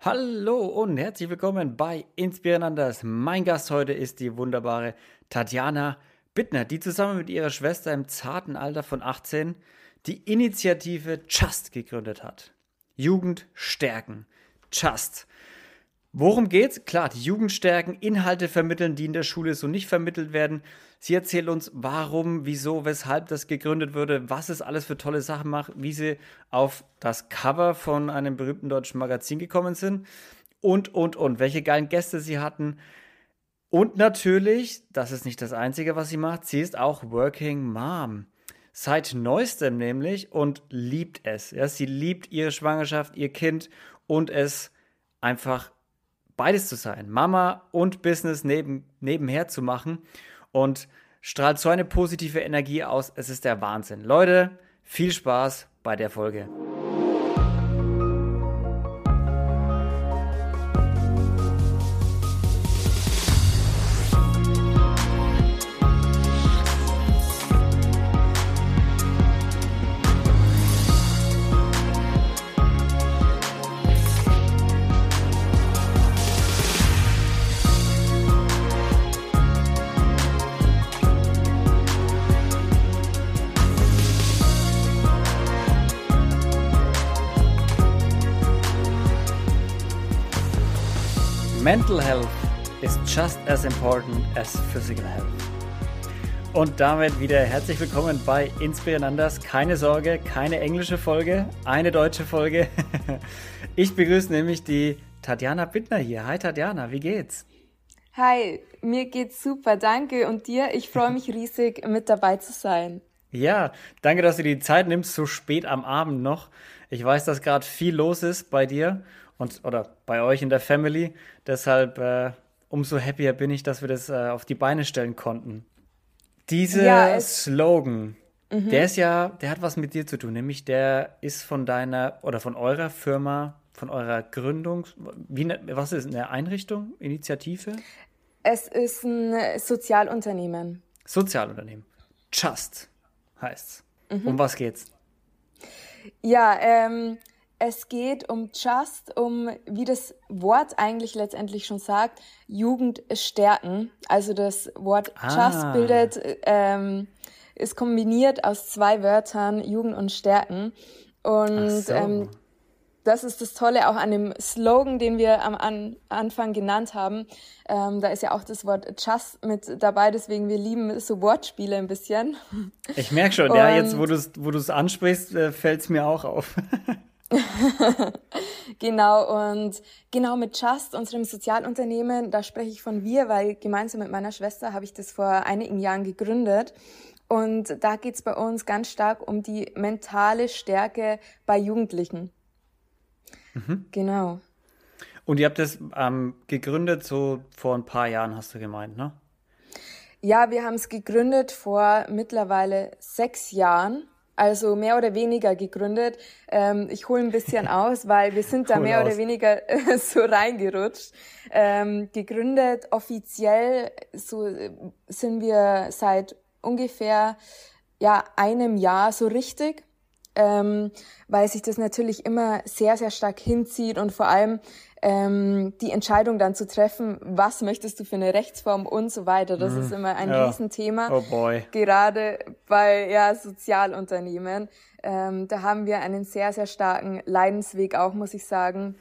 Hallo und herzlich willkommen bei Inspiranders. Mein Gast heute ist die wunderbare Tatjana Bittner, die zusammen mit ihrer Schwester im zarten Alter von 18 die Initiative Just gegründet hat. Jugend stärken. Just. Worum geht's? Klar, die Jugend stärken, Inhalte vermitteln, die in der Schule so nicht vermittelt werden. Sie erzählt uns, warum, wieso, weshalb das gegründet wurde, was es alles für tolle Sachen macht, wie sie auf das Cover von einem berühmten deutschen Magazin gekommen sind und, und, und, welche geilen Gäste sie hatten. Und natürlich, das ist nicht das Einzige, was sie macht, sie ist auch Working Mom. Seit neuestem nämlich und liebt es. Ja, sie liebt ihre Schwangerschaft, ihr Kind und es einfach beides zu sein, Mama und Business neben, nebenher zu machen und strahlt so eine positive Energie aus. Es ist der Wahnsinn. Leute, viel Spaß bei der Folge. Mental health is just as important as physical health. Und damit wieder herzlich willkommen bei Inspiranders. Keine Sorge, keine englische Folge, eine deutsche Folge. Ich begrüße nämlich die Tatjana Bittner hier. Hi Tatjana, wie geht's? Hi, mir geht's super, danke. Und dir? Ich freue mich riesig, mit dabei zu sein. Ja, danke, dass du die Zeit nimmst, so spät am Abend noch. Ich weiß, dass gerade viel los ist bei dir und oder bei euch in der Family. Deshalb äh, umso happier bin ich, dass wir das äh, auf die Beine stellen konnten. Dieser ja, Slogan, mhm. der ist ja, der hat was mit dir zu tun, nämlich der ist von deiner oder von eurer Firma, von eurer Gründung. Wie, ne, was ist eine Einrichtung, Initiative? Es ist ein Sozialunternehmen. Sozialunternehmen. Just heißt's. Mhm. Um was geht's? Ja, ähm, es geht um Just, um, wie das Wort eigentlich letztendlich schon sagt, Jugend stärken. Also das Wort ah. Just bildet, ähm, ist kombiniert aus zwei Wörtern, Jugend und Stärken. Und so. ähm, das ist das Tolle auch an dem Slogan, den wir am an Anfang genannt haben. Ähm, da ist ja auch das Wort Just mit dabei, deswegen wir lieben so Wortspiele ein bisschen. Ich merke schon, und ja, jetzt wo du es wo ansprichst, äh, fällt es mir auch auf. genau, und genau mit Just, unserem Sozialunternehmen, da spreche ich von wir, weil gemeinsam mit meiner Schwester habe ich das vor einigen Jahren gegründet. Und da geht's bei uns ganz stark um die mentale Stärke bei Jugendlichen. Mhm. Genau. Und ihr habt das ähm, gegründet so vor ein paar Jahren, hast du gemeint, ne? Ja, wir haben es gegründet vor mittlerweile sechs Jahren also mehr oder weniger gegründet. Ähm, ich hole ein bisschen aus, weil wir sind da Hol mehr aus. oder weniger so reingerutscht. Ähm, gegründet offiziell so sind wir seit ungefähr ja einem Jahr so richtig ähm, weil sich das natürlich immer sehr, sehr stark hinzieht und vor allem ähm, die Entscheidung dann zu treffen, was möchtest du für eine Rechtsform und so weiter. Das mhm. ist immer ein ja. Riesenthema. Oh boy. Gerade bei ja, Sozialunternehmen. Ähm, da haben wir einen sehr, sehr starken Leidensweg auch, muss ich sagen.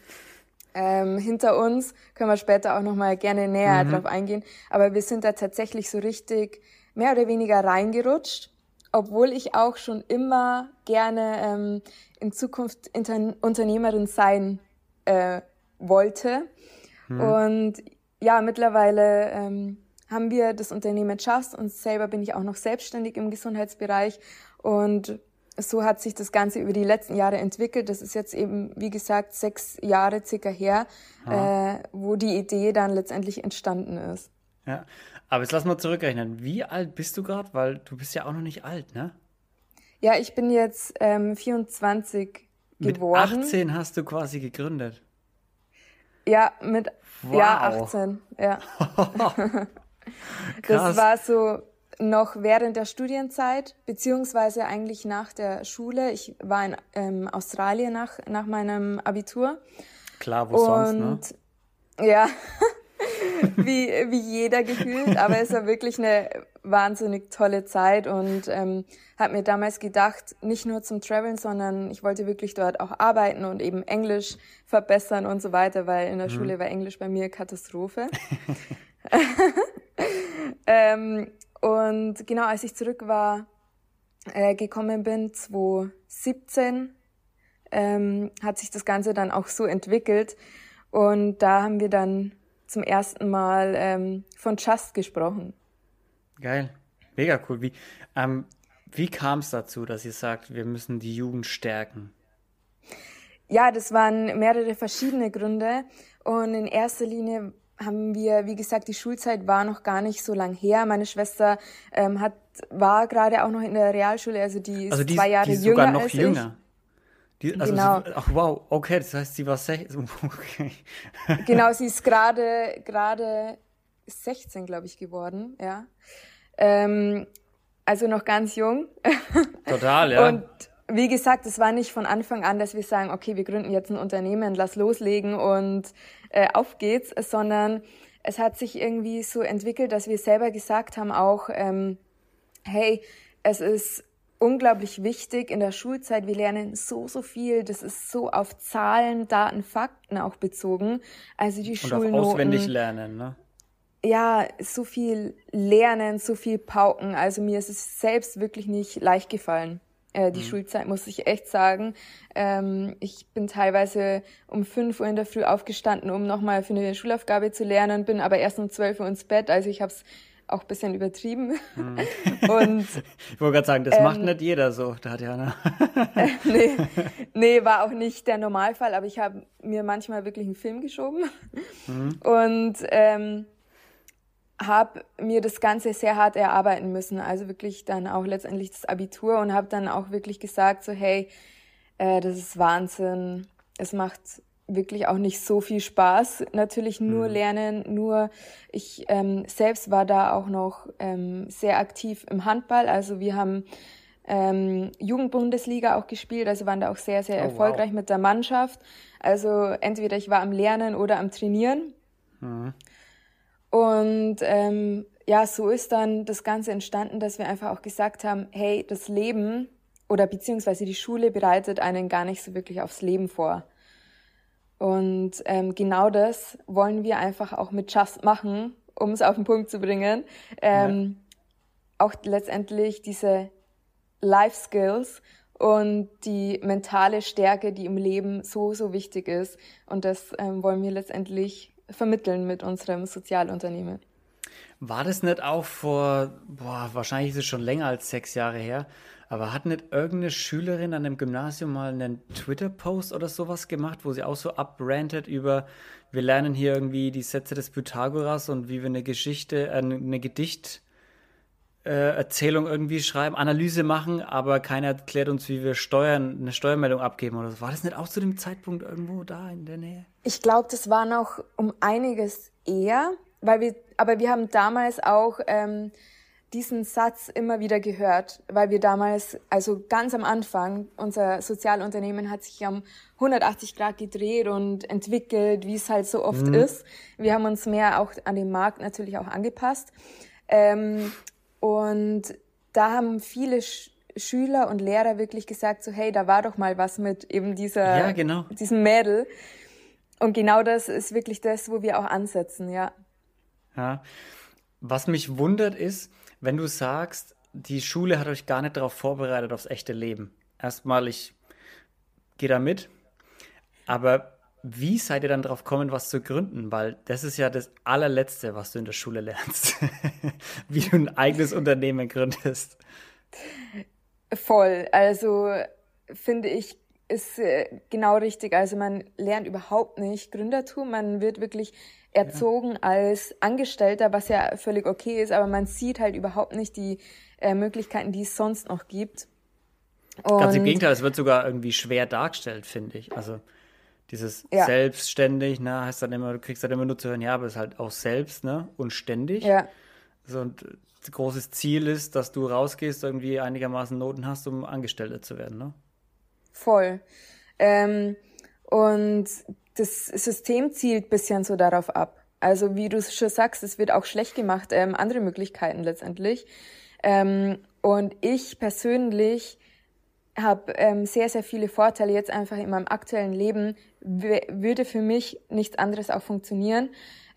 Ähm, hinter uns können wir später auch nochmal gerne näher mhm. drauf eingehen. Aber wir sind da tatsächlich so richtig mehr oder weniger reingerutscht obwohl ich auch schon immer gerne ähm, in Zukunft Inter Unternehmerin sein äh, wollte. Hm. Und ja, mittlerweile ähm, haben wir das Unternehmen Just und selber bin ich auch noch selbstständig im Gesundheitsbereich und so hat sich das Ganze über die letzten Jahre entwickelt. Das ist jetzt eben, wie gesagt, sechs Jahre circa her, äh, wo die Idee dann letztendlich entstanden ist. Ja, aber jetzt lass mal zurückrechnen. Wie alt bist du gerade? Weil du bist ja auch noch nicht alt, ne? Ja, ich bin jetzt ähm, 24 geworden. Mit 18 hast du quasi gegründet. Ja, mit wow. ja, 18. Ja. das war so noch während der Studienzeit, beziehungsweise eigentlich nach der Schule. Ich war in ähm, Australien nach, nach meinem Abitur. Klar, wo und, sonst, ne? Ja, wie, wie jeder gefühlt, aber es war wirklich eine wahnsinnig tolle Zeit und ähm, habe mir damals gedacht, nicht nur zum Traveln, sondern ich wollte wirklich dort auch arbeiten und eben Englisch verbessern und so weiter, weil in der mhm. Schule war Englisch bei mir Katastrophe. ähm, und genau als ich zurück war, äh, gekommen bin, 2017, ähm, hat sich das Ganze dann auch so entwickelt. Und da haben wir dann zum ersten Mal ähm, von Just gesprochen. Geil, mega cool. Wie, ähm, wie kam es dazu, dass ihr sagt, wir müssen die Jugend stärken? Ja, das waren mehrere verschiedene Gründe. Und in erster Linie haben wir, wie gesagt, die Schulzeit war noch gar nicht so lang her. Meine Schwester ähm, hat, war gerade auch noch in der Realschule, also die ist, also die, zwei Jahre die ist jünger sogar noch als jünger. Ich. Die, also genau. Sie, ach wow, okay, das heißt, sie war 16. Okay. Genau, sie ist gerade gerade 16, glaube ich, geworden, ja. Ähm, also noch ganz jung. Total, ja. Und wie gesagt, es war nicht von Anfang an, dass wir sagen, okay, wir gründen jetzt ein Unternehmen, lass loslegen und äh, auf geht's, sondern es hat sich irgendwie so entwickelt, dass wir selber gesagt haben auch, ähm, hey, es ist unglaublich wichtig in der Schulzeit. Wir lernen so, so viel. Das ist so auf Zahlen, Daten, Fakten auch bezogen. Also die Und Schulnoten. Auf auswendig lernen, ne? Ja, so viel lernen, so viel pauken. Also mir ist es selbst wirklich nicht leicht gefallen. Äh, die mhm. Schulzeit muss ich echt sagen. Ähm, ich bin teilweise um fünf Uhr in der Früh aufgestanden, um nochmal für eine Schulaufgabe zu lernen, bin aber erst um zwölf Uhr ins Bett. Also ich habe es auch ein bisschen übertrieben. Hm. Und, ich wollte gerade sagen, das ähm, macht nicht jeder so, Tatjana. äh, nee, nee, war auch nicht der Normalfall, aber ich habe mir manchmal wirklich einen Film geschoben mhm. und ähm, habe mir das Ganze sehr hart erarbeiten müssen. Also wirklich dann auch letztendlich das Abitur und habe dann auch wirklich gesagt, so hey, äh, das ist Wahnsinn. Es macht wirklich auch nicht so viel Spaß. Natürlich nur mhm. lernen, nur ich ähm, selbst war da auch noch ähm, sehr aktiv im Handball. Also wir haben ähm, Jugendbundesliga auch gespielt, also waren da auch sehr, sehr oh, erfolgreich wow. mit der Mannschaft. Also entweder ich war am Lernen oder am Trainieren. Mhm. Und ähm, ja, so ist dann das Ganze entstanden, dass wir einfach auch gesagt haben, hey, das Leben oder beziehungsweise die Schule bereitet einen gar nicht so wirklich aufs Leben vor. Und ähm, genau das wollen wir einfach auch mit Just machen, um es auf den Punkt zu bringen. Ähm, ja. Auch letztendlich diese Life Skills und die mentale Stärke, die im Leben so, so wichtig ist. Und das ähm, wollen wir letztendlich vermitteln mit unserem Sozialunternehmen. War das nicht auch vor, boah, wahrscheinlich ist es schon länger als sechs Jahre her, aber hat nicht irgendeine Schülerin an dem Gymnasium mal einen Twitter-Post oder sowas gemacht, wo sie auch so abrantet über, wir lernen hier irgendwie die Sätze des Pythagoras und wie wir eine Geschichte, äh, eine Gedicht, äh, Erzählung irgendwie schreiben, Analyse machen, aber keiner erklärt uns, wie wir Steuern, eine Steuermeldung abgeben oder so. War das nicht auch zu dem Zeitpunkt irgendwo da in der Nähe? Ich glaube, das war noch um einiges eher, weil wir, aber wir haben damals auch ähm, diesen Satz immer wieder gehört, weil wir damals, also ganz am Anfang, unser Sozialunternehmen hat sich um 180 Grad gedreht und entwickelt, wie es halt so oft mhm. ist. Wir haben uns mehr auch an den Markt natürlich auch angepasst. Ähm, und da haben viele Sch Schüler und Lehrer wirklich gesagt, so hey, da war doch mal was mit eben dieser, ja, genau. diesem Mädel. Und genau das ist wirklich das, wo wir auch ansetzen, ja. Ja. Was mich wundert ist, wenn du sagst, die Schule hat euch gar nicht darauf vorbereitet, aufs echte Leben. Erstmal, ich gehe da mit, aber wie seid ihr dann drauf gekommen, was zu gründen? Weil das ist ja das allerletzte, was du in der Schule lernst. wie du ein eigenes Unternehmen gründest. Voll. Also finde ich, ist äh, genau richtig. Also man lernt überhaupt nicht Gründertum. Man wird wirklich erzogen ja. als Angestellter, was ja völlig okay ist, aber man sieht halt überhaupt nicht die äh, Möglichkeiten, die es sonst noch gibt. Und Ganz im Gegenteil, es wird sogar irgendwie schwer dargestellt, finde ich. Also dieses ja. selbstständig, ne, heißt dann immer, du kriegst dann immer nur zu hören, ja, aber es ist halt auch selbst, ne, und ständig. Ja. So, und großes Ziel ist, dass du rausgehst, irgendwie einigermaßen Noten hast, um Angestellter zu werden, ne? Voll. Ähm, und das System zielt bisschen so darauf ab. Also wie du schon sagst, es wird auch schlecht gemacht, ähm, andere Möglichkeiten letztendlich. Ähm, und ich persönlich habe ähm, sehr, sehr viele Vorteile jetzt einfach in meinem aktuellen Leben, würde für mich nichts anderes auch funktionieren.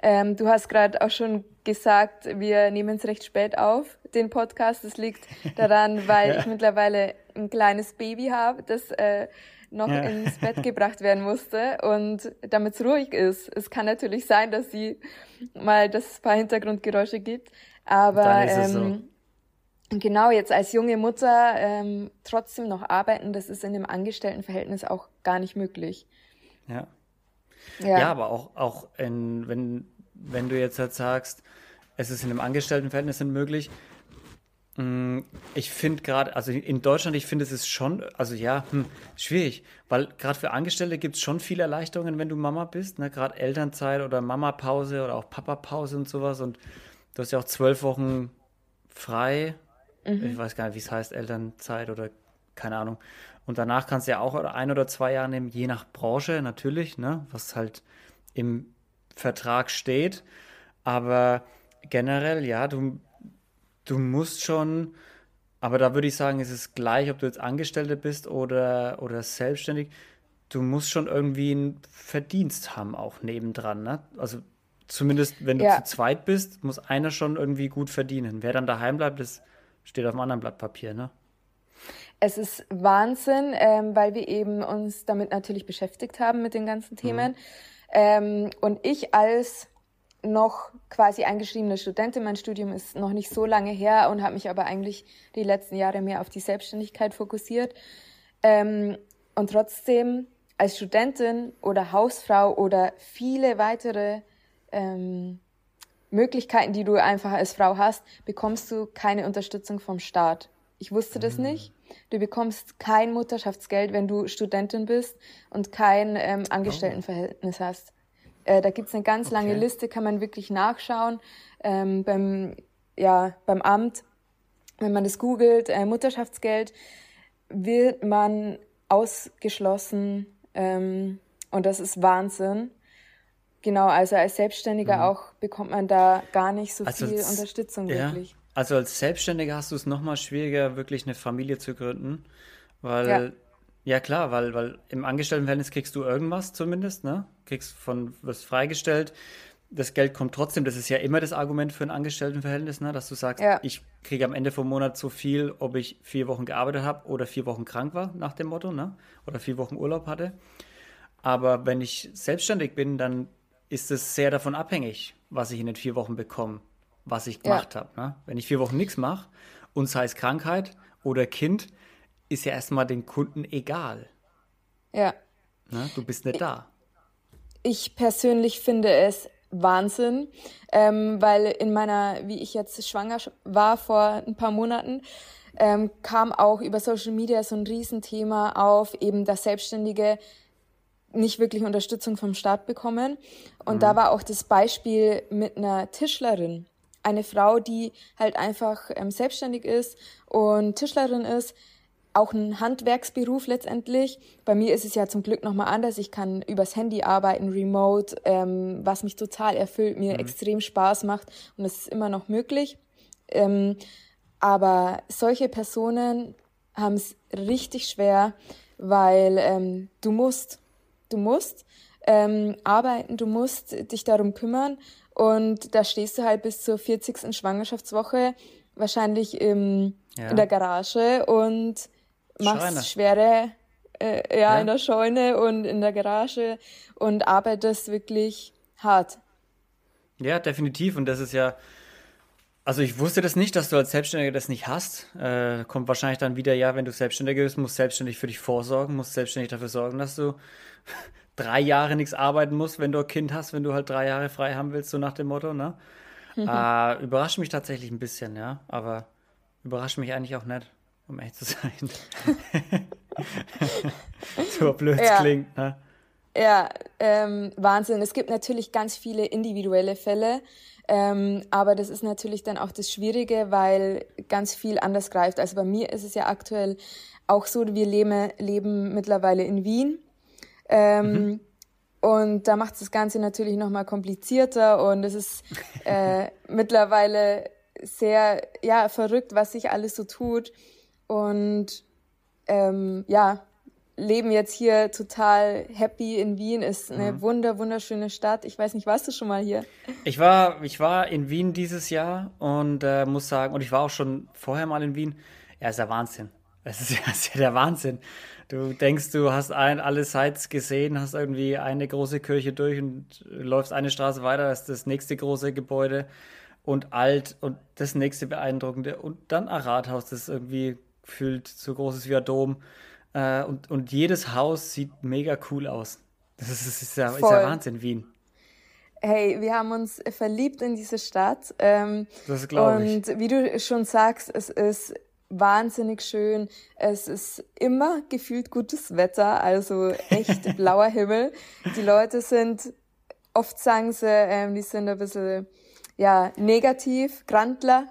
Ähm, du hast gerade auch schon gesagt, wir nehmen es recht spät auf, den Podcast. Das liegt daran, weil ja. ich mittlerweile ein kleines Baby habe, das äh, noch ja. ins Bett gebracht werden musste und damit es ruhig ist. Es kann natürlich sein, dass sie mal das paar Hintergrundgeräusche gibt, aber ähm, so. genau jetzt als junge Mutter ähm, trotzdem noch arbeiten, das ist in dem Angestelltenverhältnis auch gar nicht möglich. Ja. Ja, ja aber auch, auch in, wenn, wenn du jetzt halt sagst, es ist in einem Angestelltenverhältnis nicht möglich, ich finde gerade, also in Deutschland, ich finde es ist schon, also ja, hm, schwierig, weil gerade für Angestellte gibt es schon viele Erleichterungen, wenn du Mama bist, ne? gerade Elternzeit oder Mama-Pause oder auch Papa-Pause und sowas und du hast ja auch zwölf Wochen frei, mhm. ich weiß gar nicht, wie es heißt, Elternzeit oder keine Ahnung. Und danach kannst du ja auch ein oder zwei Jahre nehmen, je nach Branche natürlich, ne? was halt im Vertrag steht. Aber generell, ja, du du musst schon, aber da würde ich sagen, ist es gleich, ob du jetzt Angestellte bist oder, oder selbstständig, du musst schon irgendwie einen Verdienst haben, auch nebendran. Ne? Also zumindest, wenn du ja. zu zweit bist, muss einer schon irgendwie gut verdienen. Wer dann daheim bleibt, das steht auf einem anderen Blatt Papier. Ne? Es ist Wahnsinn, ähm, weil wir eben uns damit natürlich beschäftigt haben mit den ganzen Themen. Mhm. Ähm, und ich als noch quasi eingeschriebene Studentin. Mein Studium ist noch nicht so lange her und habe mich aber eigentlich die letzten Jahre mehr auf die Selbstständigkeit fokussiert. Ähm, und trotzdem als Studentin oder Hausfrau oder viele weitere ähm, Möglichkeiten, die du einfach als Frau hast, bekommst du keine Unterstützung vom Staat. Ich wusste das mhm. nicht. Du bekommst kein Mutterschaftsgeld, wenn du Studentin bist und kein ähm, Angestelltenverhältnis hast. Äh, da gibt's eine ganz okay. lange Liste, kann man wirklich nachschauen ähm, beim, ja, beim Amt. Wenn man das googelt, äh, Mutterschaftsgeld, wird man ausgeschlossen ähm, und das ist Wahnsinn. Genau, also als Selbstständiger mhm. auch bekommt man da gar nicht so also viel als, Unterstützung ja, wirklich. Also als Selbstständiger hast du es nochmal schwieriger, wirklich eine Familie zu gründen, weil ja. Ja, klar, weil, weil im Angestelltenverhältnis kriegst du irgendwas zumindest, ne? Kriegst von, wirst freigestellt. Das Geld kommt trotzdem, das ist ja immer das Argument für ein Angestelltenverhältnis, ne? Dass du sagst, ja. ich kriege am Ende vom Monat so viel, ob ich vier Wochen gearbeitet habe oder vier Wochen krank war, nach dem Motto, ne? Oder vier Wochen Urlaub hatte. Aber wenn ich selbstständig bin, dann ist es sehr davon abhängig, was ich in den vier Wochen bekomme, was ich gemacht ja. habe. Ne? Wenn ich vier Wochen nichts mache und sei es Krankheit oder Kind, ist ja erstmal den Kunden egal. Ja. Ne? Du bist nicht da. Ich persönlich finde es Wahnsinn, ähm, weil in meiner, wie ich jetzt schwanger war vor ein paar Monaten, ähm, kam auch über Social Media so ein Riesenthema auf, eben dass Selbstständige nicht wirklich Unterstützung vom Staat bekommen. Und mhm. da war auch das Beispiel mit einer Tischlerin. Eine Frau, die halt einfach ähm, selbstständig ist und Tischlerin ist, auch ein Handwerksberuf letztendlich. Bei mir ist es ja zum Glück nochmal anders. Ich kann übers Handy arbeiten, remote, ähm, was mich total erfüllt, mir mhm. extrem Spaß macht und es ist immer noch möglich. Ähm, aber solche Personen haben es richtig schwer, weil ähm, du musst, du musst ähm, arbeiten, du musst dich darum kümmern und da stehst du halt bis zur 40. Schwangerschaftswoche wahrscheinlich im, ja. in der Garage und machst schwere äh, ja, ja, in der Scheune und in der Garage und arbeitest wirklich hart. Ja, definitiv. Und das ist ja, also ich wusste das nicht, dass du als Selbstständiger das nicht hast. Äh, kommt wahrscheinlich dann wieder, ja, wenn du Selbstständiger bist, musst selbstständig für dich vorsorgen, musst selbstständig dafür sorgen, dass du drei Jahre nichts arbeiten musst, wenn du ein Kind hast, wenn du halt drei Jahre frei haben willst, so nach dem Motto, ne? äh, überrascht mich tatsächlich ein bisschen, ja, aber überrascht mich eigentlich auch nicht um ehrlich zu sein. so blöd ja. klingt, ne? Ja, ähm, Wahnsinn. Es gibt natürlich ganz viele individuelle Fälle, ähm, aber das ist natürlich dann auch das Schwierige, weil ganz viel anders greift. Also bei mir ist es ja aktuell auch so, wir leben, leben mittlerweile in Wien. Ähm, mhm. und da macht es das Ganze natürlich nochmal komplizierter und es ist äh, mittlerweile sehr ja, verrückt, was sich alles so tut. Und ähm, ja, leben jetzt hier total happy in Wien. Ist eine mhm. wunder, wunderschöne Stadt. Ich weiß nicht, warst du schon mal hier? Ich war, ich war in Wien dieses Jahr und äh, muss sagen, und ich war auch schon vorher mal in Wien. Ja, ist ja Wahnsinn. Das ist ja, ist ja der Wahnsinn. Du denkst, du hast ein, alle Sites gesehen, hast irgendwie eine große Kirche durch und läufst eine Straße weiter, das ist das nächste große Gebäude und alt und das nächste beeindruckende und dann ein Rathaus, das irgendwie gefühlt so groß ist wie ein Dom. Äh, und, und jedes Haus sieht mega cool aus. Das ist, das ist, ja, ist ja Wahnsinn, Wien. Hey, wir haben uns verliebt in diese Stadt. Ähm, das glaube ich. Und wie du schon sagst, es ist wahnsinnig schön. Es ist immer gefühlt gutes Wetter, also echt blauer Himmel. Die Leute sind, oft sagen sie, ähm, die sind ein bisschen, ja, negativ, Grandler.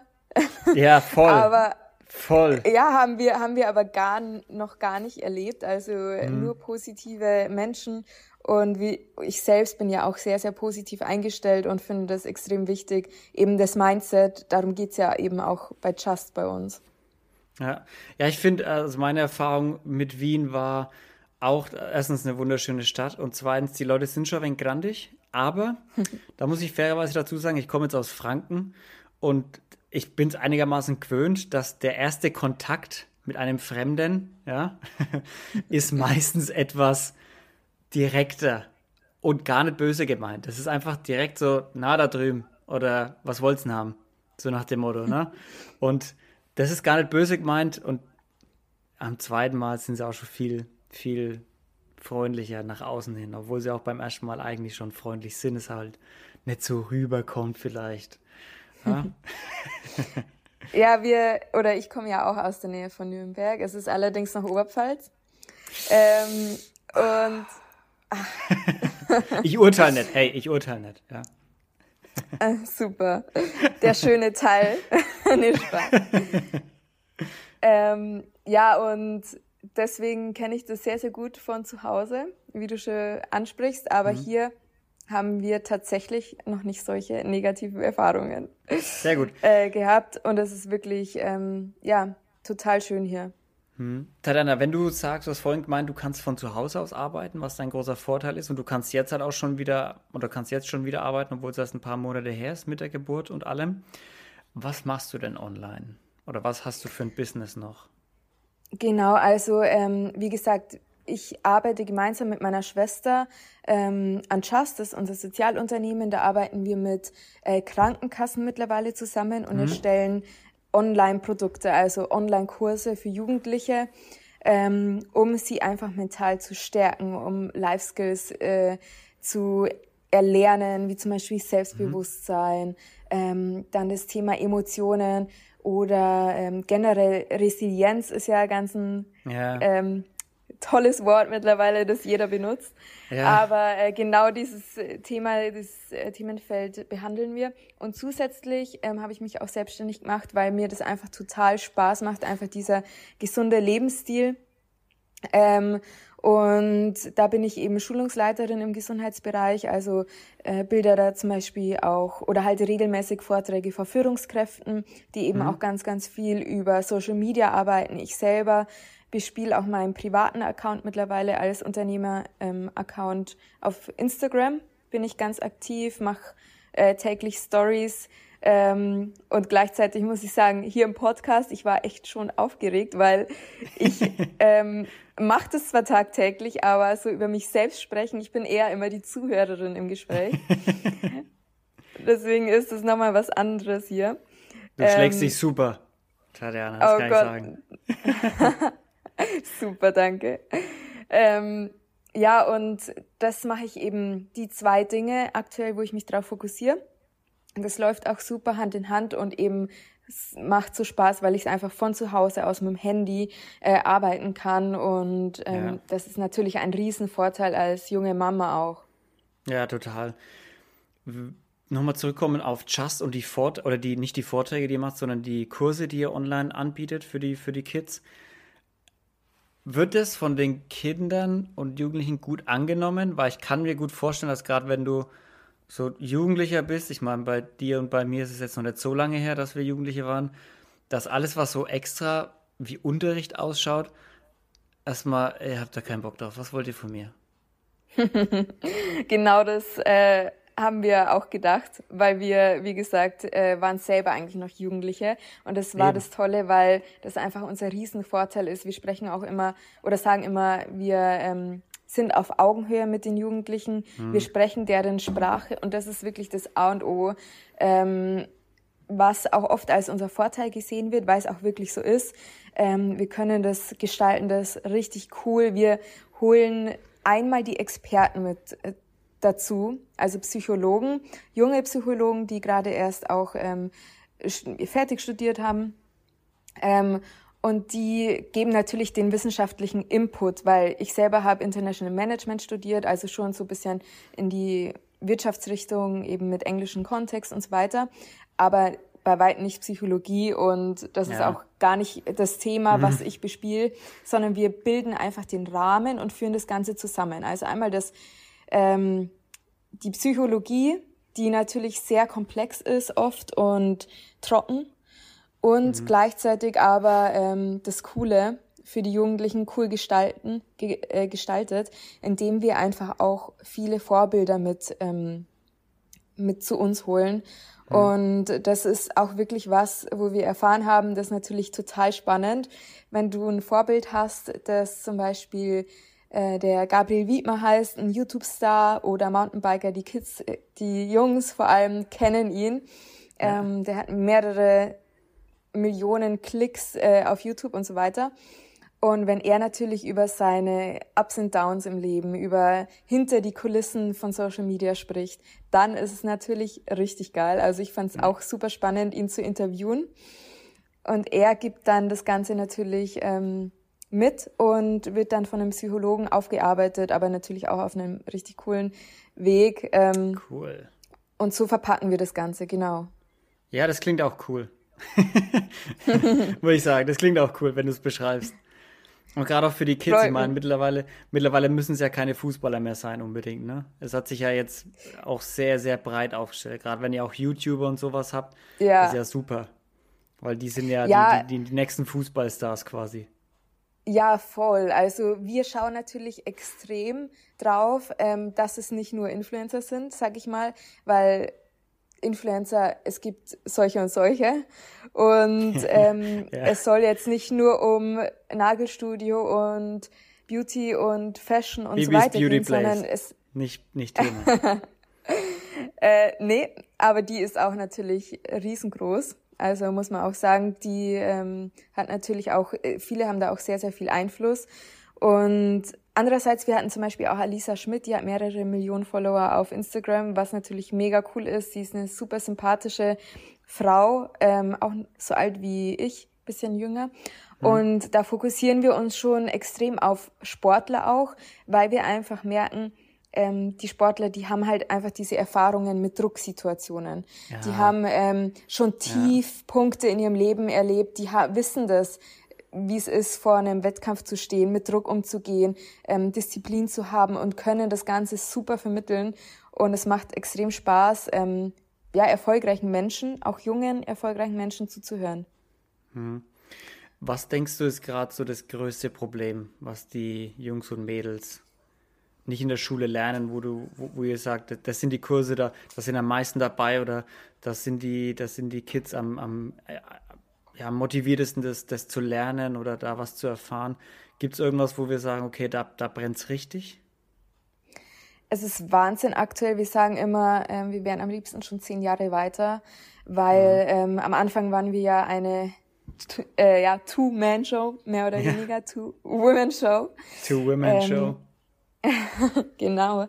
Ja, voll. aber Voll. Ja, haben wir, haben wir aber gar, noch gar nicht erlebt. Also mhm. nur positive Menschen. Und wie, ich selbst bin ja auch sehr, sehr positiv eingestellt und finde das extrem wichtig. Eben das Mindset, darum geht's ja eben auch bei Just bei uns. Ja, ja ich finde, also meine Erfahrung mit Wien war auch erstens eine wunderschöne Stadt und zweitens, die Leute sind schon ein wenig grandig, aber da muss ich fairerweise dazu sagen, ich komme jetzt aus Franken und ich bin es einigermaßen gewöhnt, dass der erste Kontakt mit einem Fremden, ja, ist meistens etwas direkter und gar nicht böse gemeint. Das ist einfach direkt so, na, da drüben oder was wollt's denn haben? So nach dem Motto, ne? Und das ist gar nicht böse gemeint und am zweiten Mal sind sie auch schon viel, viel freundlicher nach außen hin, obwohl sie auch beim ersten Mal eigentlich schon freundlich sind, es halt nicht so rüberkommt vielleicht. Ja, ja wir, oder ich komme ja auch aus der Nähe von Nürnberg, es ist allerdings noch Oberpfalz. Ähm, und ich urteile nicht, hey, ich urteile nicht, ja. Ah, super. Der schöne Teil. nee, Spaß. ähm, ja, und deswegen kenne ich das sehr, sehr gut von zu Hause, wie du schon ansprichst. Aber mhm. hier haben wir tatsächlich noch nicht solche negativen Erfahrungen sehr gut. Äh, gehabt. Und es ist wirklich, ähm, ja, total schön hier. Hm. Tadana, wenn du sagst, du hast vorhin gemeint, du kannst von zu Hause aus arbeiten, was dein großer Vorteil ist, und du kannst jetzt halt auch schon wieder, oder kannst jetzt schon wieder arbeiten, obwohl es erst ein paar Monate her ist mit der Geburt und allem. Was machst du denn online? Oder was hast du für ein Business noch? Genau, also ähm, wie gesagt, ich arbeite gemeinsam mit meiner Schwester ähm, an Justice, unser Sozialunternehmen. Da arbeiten wir mit äh, Krankenkassen mittlerweile zusammen und mhm. erstellen Online-Produkte, also Online-Kurse für Jugendliche, ähm, um sie einfach mental zu stärken, um Life-Skills äh, zu erlernen, wie zum Beispiel Selbstbewusstsein, mhm. ähm, dann das Thema Emotionen oder ähm, generell Resilienz ist ja ganz ein ja. Ähm, tolles Wort mittlerweile, das jeder benutzt. Ja. Aber äh, genau dieses äh, Thema, dieses äh, Themenfeld behandeln wir. Und zusätzlich ähm, habe ich mich auch selbstständig gemacht, weil mir das einfach total Spaß macht, einfach dieser gesunde Lebensstil. Ähm, und da bin ich eben Schulungsleiterin im Gesundheitsbereich, also äh, bilde da zum Beispiel auch oder halte regelmäßig Vorträge vor Führungskräften, die eben mhm. auch ganz, ganz viel über Social Media arbeiten. Ich selber bespiele auch meinen privaten Account mittlerweile als Unternehmer-Account ähm, auf Instagram. Bin ich ganz aktiv, mache äh, täglich Stories. Ähm, und gleichzeitig muss ich sagen, hier im Podcast, ich war echt schon aufgeregt, weil ich ähm, mache das zwar tagtäglich, aber so über mich selbst sprechen, ich bin eher immer die Zuhörerin im Gespräch. Deswegen ist es nochmal was anderes hier. Du schlägst ähm, dich super, Tatjana, das oh kann Gott. ich sagen. Super, danke. Ähm, ja, und das mache ich eben die zwei Dinge aktuell, wo ich mich drauf fokussiere. Das läuft auch super Hand in Hand und eben es macht so Spaß, weil ich es einfach von zu Hause aus mit dem Handy äh, arbeiten kann und ähm, ja. das ist natürlich ein Riesenvorteil als junge Mama auch. Ja, total. Nochmal zurückkommen auf Just und die Fort oder die nicht die Vorträge, die ihr macht, sondern die Kurse, die ihr online anbietet für die für die Kids wird es von den Kindern und Jugendlichen gut angenommen? Weil ich kann mir gut vorstellen, dass gerade wenn du so Jugendlicher bist, ich meine, bei dir und bei mir ist es jetzt noch nicht so lange her, dass wir Jugendliche waren, dass alles, was so extra wie Unterricht ausschaut, erstmal, ihr habt da keinen Bock drauf. Was wollt ihr von mir? genau das äh, haben wir auch gedacht, weil wir, wie gesagt, äh, waren selber eigentlich noch Jugendliche. Und das war Eben. das Tolle, weil das einfach unser Riesenvorteil ist. Wir sprechen auch immer oder sagen immer, wir ähm, sind auf Augenhöhe mit den Jugendlichen. Mhm. Wir sprechen deren Sprache und das ist wirklich das A und O. Ähm, was auch oft als unser Vorteil gesehen wird, weil es auch wirklich so ist. Ähm, wir können das gestalten, das richtig cool. Wir holen einmal die Experten mit äh, dazu, also Psychologen, junge Psychologen, die gerade erst auch ähm, fertig studiert haben. Ähm, und die geben natürlich den wissenschaftlichen Input, weil ich selber habe International Management studiert, also schon so ein bisschen in die Wirtschaftsrichtung, eben mit englischem Kontext und so weiter. Aber bei weitem nicht Psychologie und das ja. ist auch gar nicht das Thema, mhm. was ich bespiele, sondern wir bilden einfach den Rahmen und führen das Ganze zusammen. Also einmal das ähm, die Psychologie, die natürlich sehr komplex ist oft und trocken und mhm. gleichzeitig aber ähm, das Coole für die Jugendlichen cool gestalten, ge äh, gestaltet, indem wir einfach auch viele Vorbilder mit, ähm, mit zu uns holen. Mhm. Und das ist auch wirklich was, wo wir erfahren haben, das ist natürlich total spannend, wenn du ein Vorbild hast, das zum Beispiel äh, der Gabriel Wiedmer heißt, ein YouTube-Star oder Mountainbiker. Die Kids, äh, die Jungs vor allem kennen ihn. Ähm, der hat mehrere Millionen Klicks äh, auf YouTube und so weiter. Und wenn er natürlich über seine Ups und Downs im Leben, über hinter die Kulissen von Social Media spricht, dann ist es natürlich richtig geil. Also ich fand es auch super spannend, ihn zu interviewen. Und er gibt dann das Ganze natürlich ähm, mit und wird dann von einem Psychologen aufgearbeitet, aber natürlich auch auf einem richtig coolen Weg. Ähm, cool. Und so verpacken wir das Ganze, genau. Ja, das klingt auch cool. Muss ich sagen, das klingt auch cool, wenn du es beschreibst. Und gerade auch für die Kids, ich meine, mittlerweile, mittlerweile müssen es ja keine Fußballer mehr sein unbedingt, ne? Es hat sich ja jetzt auch sehr, sehr breit aufgestellt. Gerade wenn ihr auch YouTuber und sowas habt, ja. ist ja super. Weil die sind ja, ja. Die, die, die nächsten Fußballstars quasi. Ja, voll. Also wir schauen natürlich extrem drauf, ähm, dass es nicht nur Influencer sind, sag ich mal, weil Influencer, es gibt solche und solche. Und ähm, ja. es soll jetzt nicht nur um Nagelstudio und Beauty und Fashion und Babys so weiter Beauty gehen, Place. sondern es nicht nicht Thema. äh, nee, aber die ist auch natürlich riesengroß. Also muss man auch sagen, die ähm, hat natürlich auch, äh, viele haben da auch sehr, sehr viel Einfluss. Und andererseits, wir hatten zum Beispiel auch Alisa Schmidt, die hat mehrere Millionen Follower auf Instagram, was natürlich mega cool ist. Sie ist eine super sympathische Frau, ähm, auch so alt wie ich, bisschen jünger. Mhm. Und da fokussieren wir uns schon extrem auf Sportler auch, weil wir einfach merken, ähm, die Sportler, die haben halt einfach diese Erfahrungen mit Drucksituationen. Ja. Die haben ähm, schon Tiefpunkte ja. in ihrem Leben erlebt, die wissen das, wie es ist, vor einem Wettkampf zu stehen, mit Druck umzugehen, ähm, Disziplin zu haben und können das Ganze super vermitteln. Und es macht extrem Spaß, ähm, ja, erfolgreichen Menschen, auch jungen, erfolgreichen Menschen zuzuhören. Hm. Was denkst du ist gerade so das größte Problem, was die Jungs und Mädels nicht in der Schule lernen, wo du, wo, wo ihr sagt, das sind die Kurse da, das sind am meisten dabei oder das sind die, das sind die Kids am, am äh, ja, motiviertesten, das, das zu lernen oder da was zu erfahren. Gibt es irgendwas, wo wir sagen, okay, da, da brennt es richtig? Es ist Wahnsinn aktuell. Wir sagen immer, ähm, wir wären am liebsten schon zehn Jahre weiter, weil mhm. ähm, am Anfang waren wir ja eine äh, ja, Two-Man-Show, mehr oder ja. weniger, Two-Women-Show. Two-Women-Show. Ähm, genau.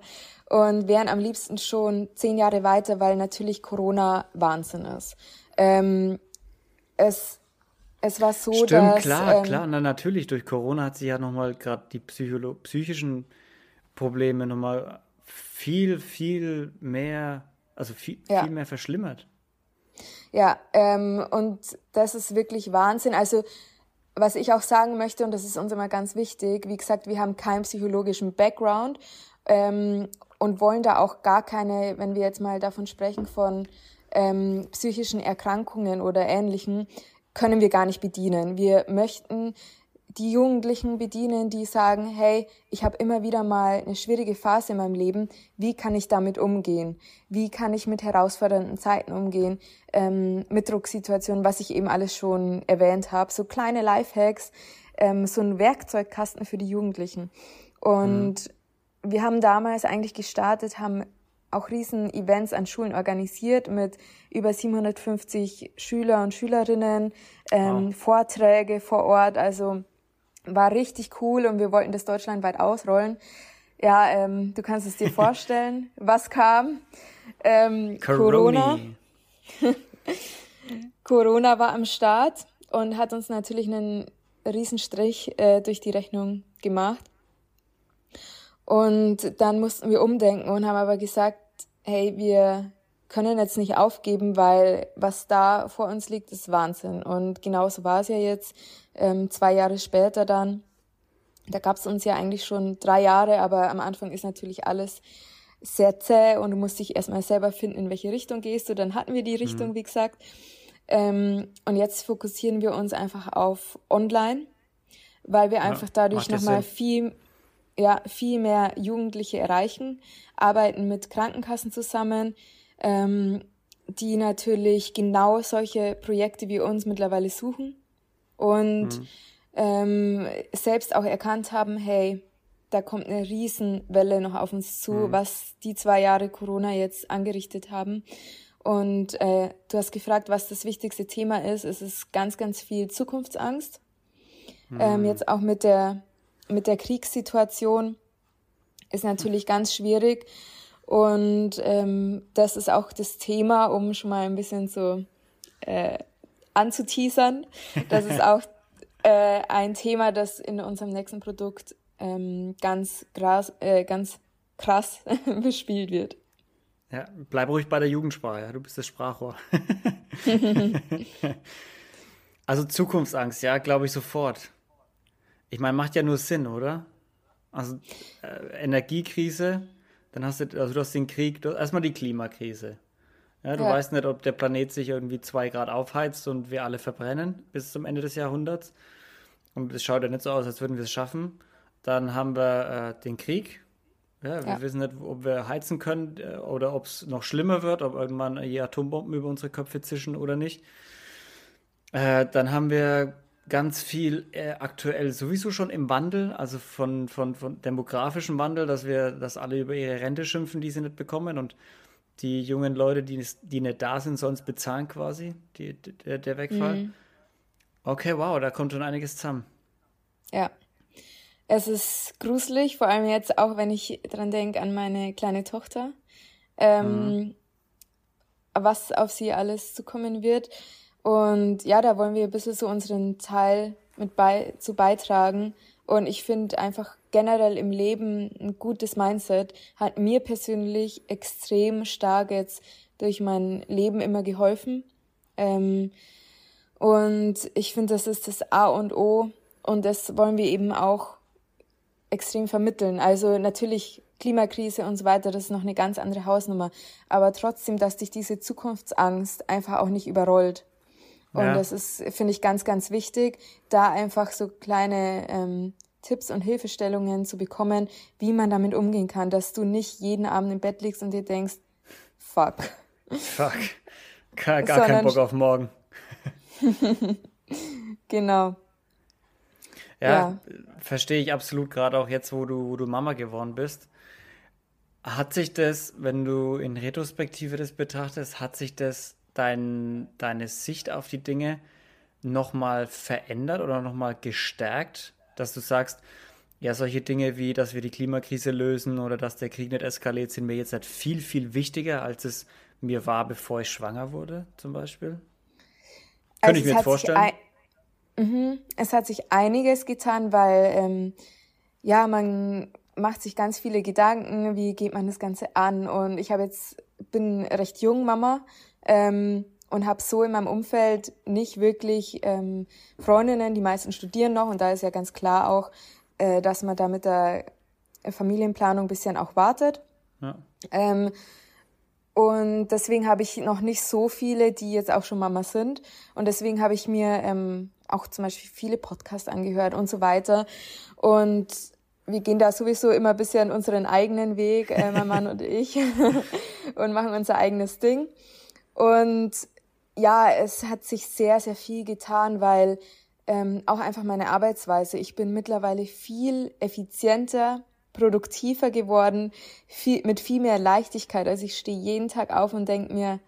Und wären am liebsten schon zehn Jahre weiter, weil natürlich Corona Wahnsinn ist. Ähm, es, es war so, Stimmt, dass... klar, ähm, klar. Na, natürlich, durch Corona hat sich ja nochmal gerade die Psycholo psychischen Probleme nochmal viel, viel mehr, also viel, ja. viel mehr verschlimmert. Ja, ähm, und das ist wirklich Wahnsinn. Also was ich auch sagen möchte, und das ist uns immer ganz wichtig, wie gesagt, wir haben keinen psychologischen Background ähm, und wollen da auch gar keine, wenn wir jetzt mal davon sprechen, von ähm, psychischen Erkrankungen oder ähnlichen, können wir gar nicht bedienen. Wir möchten die Jugendlichen bedienen, die sagen, hey, ich habe immer wieder mal eine schwierige Phase in meinem Leben, wie kann ich damit umgehen? Wie kann ich mit herausfordernden Zeiten umgehen, ähm, mit Drucksituationen, was ich eben alles schon erwähnt habe, so kleine Lifehacks, ähm, so ein Werkzeugkasten für die Jugendlichen. Und mhm. wir haben damals eigentlich gestartet, haben auch riesen Events an Schulen organisiert mit über 750 Schüler und Schülerinnen, ähm, wow. Vorträge vor Ort, also war richtig cool und wir wollten das deutschlandweit ausrollen. Ja, ähm, du kannst es dir vorstellen, was kam. Ähm, Corona. Corona war am Start und hat uns natürlich einen Riesenstrich äh, durch die Rechnung gemacht. Und dann mussten wir umdenken und haben aber gesagt, hey, wir können jetzt nicht aufgeben, weil was da vor uns liegt, ist Wahnsinn. Und genauso war es ja jetzt, ähm, zwei Jahre später dann. Da gab es uns ja eigentlich schon drei Jahre, aber am Anfang ist natürlich alles sehr zäh und du musst dich erstmal selber finden, in welche Richtung gehst du. Dann hatten wir die Richtung, mhm. wie gesagt. Ähm, und jetzt fokussieren wir uns einfach auf online, weil wir ja, einfach dadurch nochmal viel ja, viel mehr Jugendliche erreichen, arbeiten mit Krankenkassen zusammen, ähm, die natürlich genau solche Projekte wie uns mittlerweile suchen und mhm. ähm, selbst auch erkannt haben, hey, da kommt eine Riesenwelle noch auf uns zu, mhm. was die zwei Jahre Corona jetzt angerichtet haben. Und äh, du hast gefragt, was das wichtigste Thema ist. Es ist ganz, ganz viel Zukunftsangst. Mhm. Ähm, jetzt auch mit der mit der Kriegssituation ist natürlich ganz schwierig. Und ähm, das ist auch das Thema, um schon mal ein bisschen so äh, anzuteasern. Das ist auch äh, ein Thema, das in unserem nächsten Produkt ähm, ganz, krass, äh, ganz krass bespielt wird. Ja, bleib ruhig bei der Jugendsprache, ja, du bist das Sprachrohr. also Zukunftsangst, ja, glaube ich sofort. Ich meine, macht ja nur Sinn, oder? Also äh, Energiekrise, dann hast du, also du hast den Krieg, du, erstmal die Klimakrise. Ja, du ja. weißt nicht, ob der Planet sich irgendwie zwei Grad aufheizt und wir alle verbrennen bis zum Ende des Jahrhunderts. Und es schaut ja nicht so aus, als würden wir es schaffen. Dann haben wir äh, den Krieg. Ja, wir ja. wissen nicht, ob wir heizen können äh, oder ob es noch schlimmer wird, ob irgendwann die Atombomben über unsere Köpfe zischen oder nicht. Äh, dann haben wir ganz viel äh, aktuell sowieso schon im Wandel, also von, von, von demografischem Wandel, dass wir, dass alle über ihre Rente schimpfen, die sie nicht bekommen und die jungen Leute, die, die nicht da sind, sonst bezahlen quasi, die, der, der Wegfall. Mhm. Okay, wow, da kommt schon einiges zusammen. Ja. Es ist gruselig, vor allem jetzt auch, wenn ich dran denke an meine kleine Tochter, ähm, mhm. was auf sie alles zukommen wird. Und ja, da wollen wir ein bisschen so unseren Teil mit bei, zu beitragen. Und ich finde einfach generell im Leben ein gutes Mindset hat mir persönlich extrem stark jetzt durch mein Leben immer geholfen. Ähm, und ich finde, das ist das A und O. Und das wollen wir eben auch extrem vermitteln. Also natürlich Klimakrise und so weiter, das ist noch eine ganz andere Hausnummer. Aber trotzdem, dass dich diese Zukunftsangst einfach auch nicht überrollt. Und ja. das ist, finde ich, ganz, ganz wichtig, da einfach so kleine ähm, Tipps und Hilfestellungen zu bekommen, wie man damit umgehen kann, dass du nicht jeden Abend im Bett liegst und dir denkst, fuck. Fuck. Gar, gar keinen Bock auf morgen. genau. Ja, ja. verstehe ich absolut, gerade auch jetzt, wo du, wo du Mama geworden bist. Hat sich das, wenn du in Retrospektive das betrachtest, hat sich das dein, deine Sicht auf die Dinge nochmal verändert oder nochmal gestärkt, dass du sagst, ja, solche Dinge wie, dass wir die Klimakrise lösen oder dass der Krieg nicht eskaliert, sind mir jetzt halt viel, viel wichtiger, als es mir war, bevor ich schwanger wurde, zum Beispiel? Also Könnte ich mir jetzt vorstellen. Mhm. Es hat sich einiges getan, weil ähm, ja, man macht sich ganz viele Gedanken, wie geht man das Ganze an. Und ich habe jetzt bin recht jung Mama ähm, und habe so in meinem Umfeld nicht wirklich ähm, Freundinnen, die meisten studieren noch und da ist ja ganz klar auch, äh, dass man da mit der Familienplanung ein bisschen auch wartet. Ja. Ähm, und deswegen habe ich noch nicht so viele, die jetzt auch schon Mama sind. Und deswegen habe ich mir ähm, auch zum Beispiel viele Podcasts angehört und so weiter. Und wir gehen da sowieso immer ein bisschen unseren eigenen Weg, äh, mein Mann und ich, und machen unser eigenes Ding. Und ja, es hat sich sehr, sehr viel getan, weil ähm, auch einfach meine Arbeitsweise, ich bin mittlerweile viel effizienter, produktiver geworden, viel, mit viel mehr Leichtigkeit. Also ich stehe jeden Tag auf und denke mir,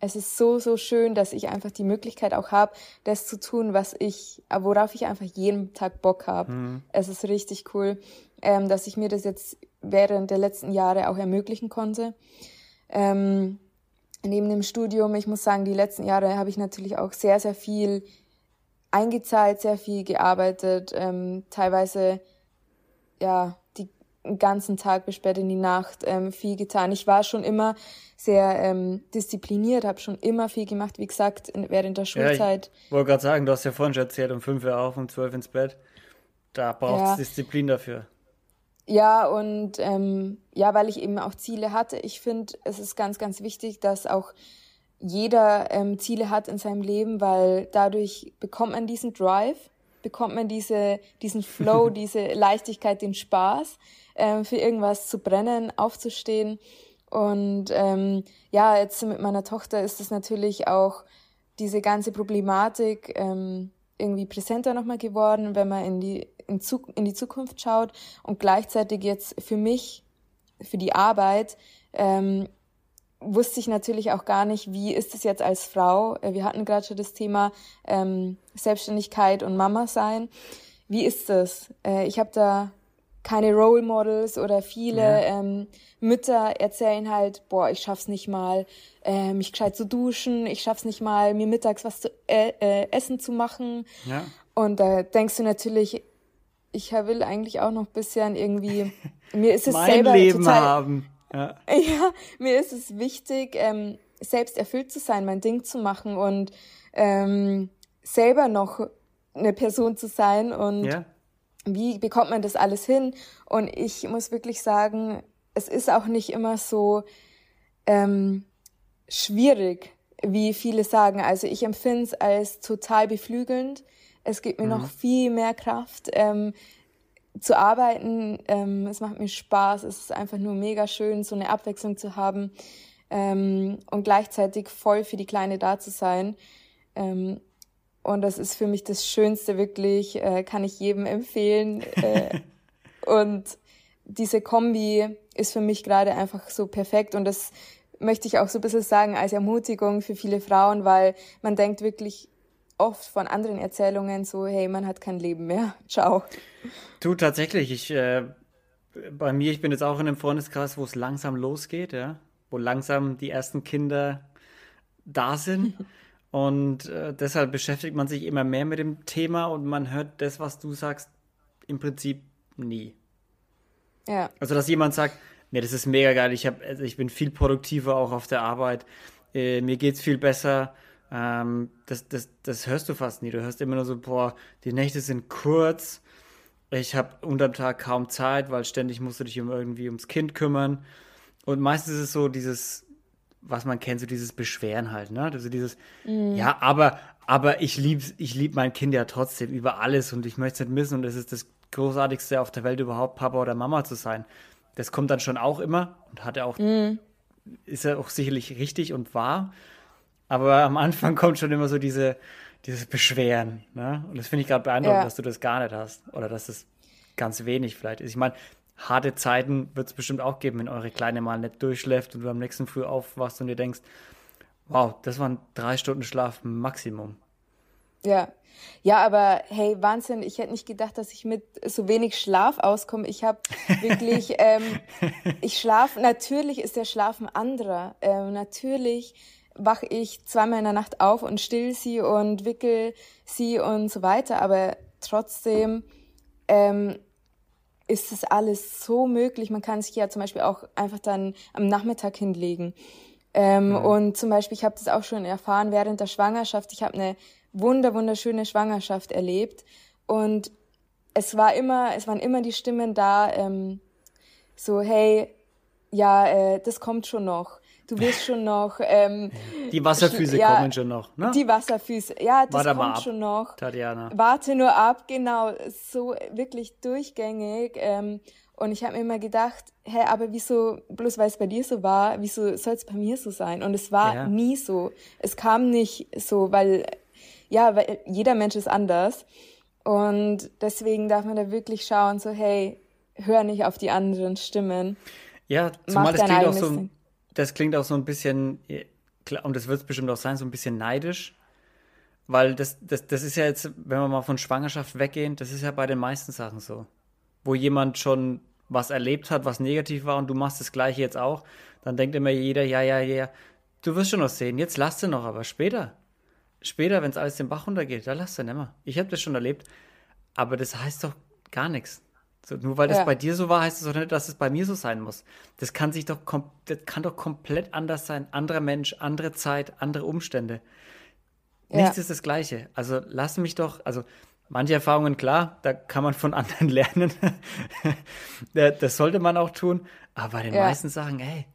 es ist so, so schön, dass ich einfach die Möglichkeit auch habe, das zu tun, was ich, worauf ich einfach jeden Tag Bock habe. Mhm. Es ist richtig cool, ähm, dass ich mir das jetzt während der letzten Jahre auch ermöglichen konnte. Ähm, neben dem Studium, ich muss sagen, die letzten Jahre habe ich natürlich auch sehr, sehr viel eingezahlt, sehr viel gearbeitet, ähm, teilweise ja den ganzen Tag bis spät in die Nacht ähm, viel getan. Ich war schon immer sehr ähm, diszipliniert, habe schon immer viel gemacht, wie gesagt, während der Schulzeit. Ja, ich wollte gerade sagen, du hast ja vorhin schon erzählt, um 5 Uhr auf, um 12 ins Bett. Da braucht es ja. Disziplin dafür. Ja, und ähm, ja, weil ich eben auch Ziele hatte. Ich finde, es ist ganz, ganz wichtig, dass auch jeder ähm, Ziele hat in seinem Leben, weil dadurch bekommt man diesen Drive, bekommt man diese, diesen Flow, diese Leichtigkeit, den Spaß ähm, für irgendwas zu brennen, aufzustehen. Und ähm, ja, jetzt mit meiner Tochter ist es natürlich auch diese ganze Problematik ähm, irgendwie präsenter nochmal geworden, wenn man in die, in, in die Zukunft schaut und gleichzeitig jetzt für mich, für die Arbeit, ähm, wusste ich natürlich auch gar nicht, wie ist es jetzt als Frau. Äh, wir hatten gerade schon das Thema ähm, Selbstständigkeit und Mama sein. Wie ist das? Äh, ich habe da keine Role Models oder viele ja. ähm, Mütter erzählen halt, boah, ich schaff's nicht mal, äh, mich gescheit zu duschen, ich schaff's nicht mal, mir mittags was zu äh, äh, essen zu machen. Ja. Und da denkst du natürlich, ich will eigentlich auch noch bisschen irgendwie, mir ist es mein selber Leben total, haben. Ja. ja, mir ist es wichtig, ähm, selbst erfüllt zu sein, mein Ding zu machen und ähm, selber noch eine Person zu sein und ja wie bekommt man das alles hin? Und ich muss wirklich sagen, es ist auch nicht immer so ähm, schwierig, wie viele sagen. Also ich empfinde es als total beflügelnd. Es gibt mir mhm. noch viel mehr Kraft ähm, zu arbeiten. Ähm, es macht mir Spaß. Es ist einfach nur mega schön, so eine Abwechslung zu haben ähm, und gleichzeitig voll für die Kleine da zu sein. Ähm, und das ist für mich das Schönste wirklich, äh, kann ich jedem empfehlen. Äh, und diese Kombi ist für mich gerade einfach so perfekt. Und das möchte ich auch so ein bisschen sagen als Ermutigung für viele Frauen, weil man denkt wirklich oft von anderen Erzählungen so, hey, man hat kein Leben mehr. Ciao. Du, tatsächlich, ich, äh, bei mir, ich bin jetzt auch in einem Freundeskreis, wo es langsam losgeht, ja, wo langsam die ersten Kinder da sind. Und äh, deshalb beschäftigt man sich immer mehr mit dem Thema und man hört das, was du sagst, im Prinzip nie. Ja. Also, dass jemand sagt, nee, das ist mega geil, ich, hab, also ich bin viel produktiver auch auf der Arbeit, äh, mir geht's viel besser. Ähm, das, das, das hörst du fast nie. Du hörst immer nur so, boah, die Nächte sind kurz, ich habe unterm Tag kaum Zeit, weil ständig musst du dich um irgendwie ums Kind kümmern. Und meistens ist es so dieses, was man kennt, so dieses Beschweren halt, ne? Also dieses, mm. ja, aber, aber ich liebe ich lieb mein Kind ja trotzdem über alles und ich möchte es nicht missen und es ist das Großartigste auf der Welt überhaupt, Papa oder Mama zu sein. Das kommt dann schon auch immer und hat er auch, mm. ist ja auch sicherlich richtig und wahr. Aber am Anfang kommt schon immer so diese, dieses Beschweren, ne? Und das finde ich gerade beeindruckend, ja. dass du das gar nicht hast oder dass es ganz wenig vielleicht ist. Ich meine, harte Zeiten wird es bestimmt auch geben, wenn eure Kleine mal nicht durchschläft und du am nächsten Früh aufwachst und dir denkst, wow, das waren drei Stunden Schlaf Maximum. Ja. Ja, aber hey, Wahnsinn, ich hätte nicht gedacht, dass ich mit so wenig Schlaf auskomme. Ich habe wirklich, ähm, ich schlafe, natürlich ist der Schlaf ein anderer. Ähm, natürlich wache ich zweimal in der Nacht auf und still sie und wickel sie und so weiter, aber trotzdem ähm, ist das alles so möglich. Man kann sich ja zum Beispiel auch einfach dann am Nachmittag hinlegen. Ähm, mhm. Und zum Beispiel, ich habe das auch schon erfahren während der Schwangerschaft. Ich habe eine wunder wunderschöne Schwangerschaft erlebt und es war immer, es waren immer die Stimmen da, ähm, so hey, ja, äh, das kommt schon noch. Du wirst schon noch. Ähm, die Wasserfüße ja, kommen schon noch, ne? Die Wasserfüße, ja, das Warte kommt schon noch. Tatjana. Warte nur ab, genau, so wirklich durchgängig. Ähm, und ich habe mir immer gedacht, hä, aber wieso, bloß weil es bei dir so war, wieso soll es bei mir so sein? Und es war ja. nie so. Es kam nicht so, weil, ja, weil jeder Mensch ist anders. Und deswegen darf man da wirklich schauen, so, hey, hör nicht auf die anderen Stimmen. Ja, zumal das klingt auch so, das klingt auch so ein bisschen, und das wird es bestimmt auch sein, so ein bisschen neidisch. Weil das, das, das ist ja jetzt, wenn wir mal von Schwangerschaft weggehen, das ist ja bei den meisten Sachen so wo jemand schon was erlebt hat, was negativ war und du machst das gleiche jetzt auch, dann denkt immer jeder, ja, ja, ja, du wirst schon noch sehen, jetzt lass du noch, aber später, später, wenn es alles den Bach runtergeht, da lass du nimmer. Ich habe das schon erlebt, aber das heißt doch gar nichts. So, nur weil das ja. bei dir so war, heißt es doch nicht, dass es bei mir so sein muss. Das kann sich doch, das kann doch komplett anders sein. Anderer Mensch, andere Zeit, andere Umstände. Nichts ja. ist das Gleiche. Also lass mich doch, also Manche Erfahrungen, klar, da kann man von anderen lernen. das sollte man auch tun. Aber bei den ja. meisten Sachen, ey,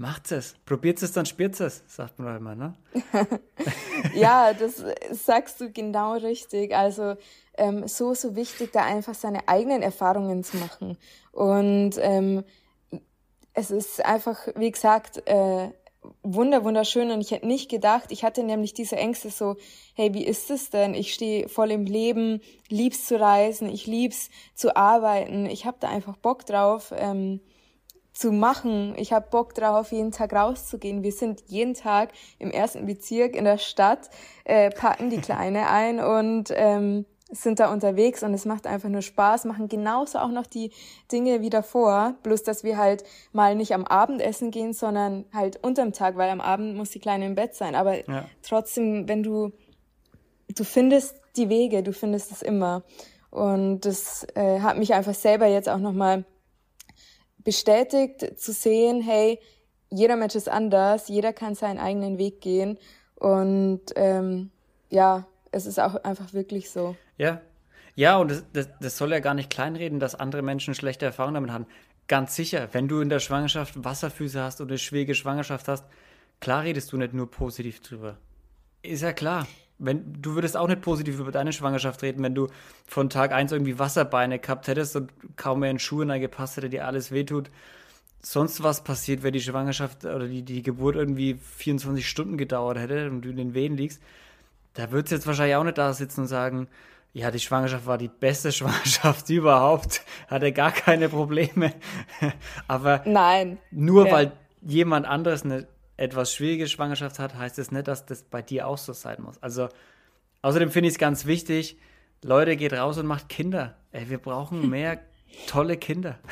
macht es. Probiert es, dann spürt es, sagt man immer, ne? ja, das sagst du genau richtig. Also ähm, so, so wichtig, da einfach seine eigenen Erfahrungen zu machen. Und ähm, es ist einfach, wie gesagt, äh, wunder wunderschön und ich hätte nicht gedacht, ich hatte nämlich diese Ängste so, hey, wie ist es denn? Ich stehe voll im Leben, lieb's zu reisen, ich lieb's zu arbeiten, ich habe da einfach Bock drauf ähm, zu machen. Ich habe Bock drauf, jeden Tag rauszugehen. Wir sind jeden Tag im ersten Bezirk in der Stadt, äh, packen die Kleine ein und ähm, sind da unterwegs und es macht einfach nur Spaß, machen genauso auch noch die Dinge wie davor, bloß dass wir halt mal nicht am Abend essen gehen, sondern halt unterm Tag, weil am Abend muss die Kleine im Bett sein. Aber ja. trotzdem, wenn du, du findest die Wege, du findest es immer. Und das äh, hat mich einfach selber jetzt auch nochmal bestätigt zu sehen, hey, jeder Mensch ist anders, jeder kann seinen eigenen Weg gehen. Und ähm, ja, es ist auch einfach wirklich so. Ja. Ja, und das, das, das soll ja gar nicht kleinreden, dass andere Menschen schlechte Erfahrungen damit haben. Ganz sicher, wenn du in der Schwangerschaft Wasserfüße hast oder eine schwierige Schwangerschaft hast, klar redest du nicht nur positiv drüber. Ist ja klar. Wenn, du würdest auch nicht positiv über deine Schwangerschaft reden, wenn du von Tag 1 irgendwie Wasserbeine gehabt hättest und kaum mehr in Schuhe gepasst hätte, dir alles wehtut. Sonst was passiert, wenn die Schwangerschaft oder die, die Geburt irgendwie 24 Stunden gedauert hätte und du in den Wehen liegst da wird es jetzt wahrscheinlich auch nicht da sitzen und sagen, ja, die Schwangerschaft war die beste Schwangerschaft überhaupt, hatte gar keine Probleme. Aber Nein. nur ja. weil jemand anderes eine etwas schwierige Schwangerschaft hat, heißt es das nicht, dass das bei dir auch so sein muss. Also außerdem finde ich es ganz wichtig, Leute, geht raus und macht Kinder. Ey, wir brauchen mehr tolle Kinder.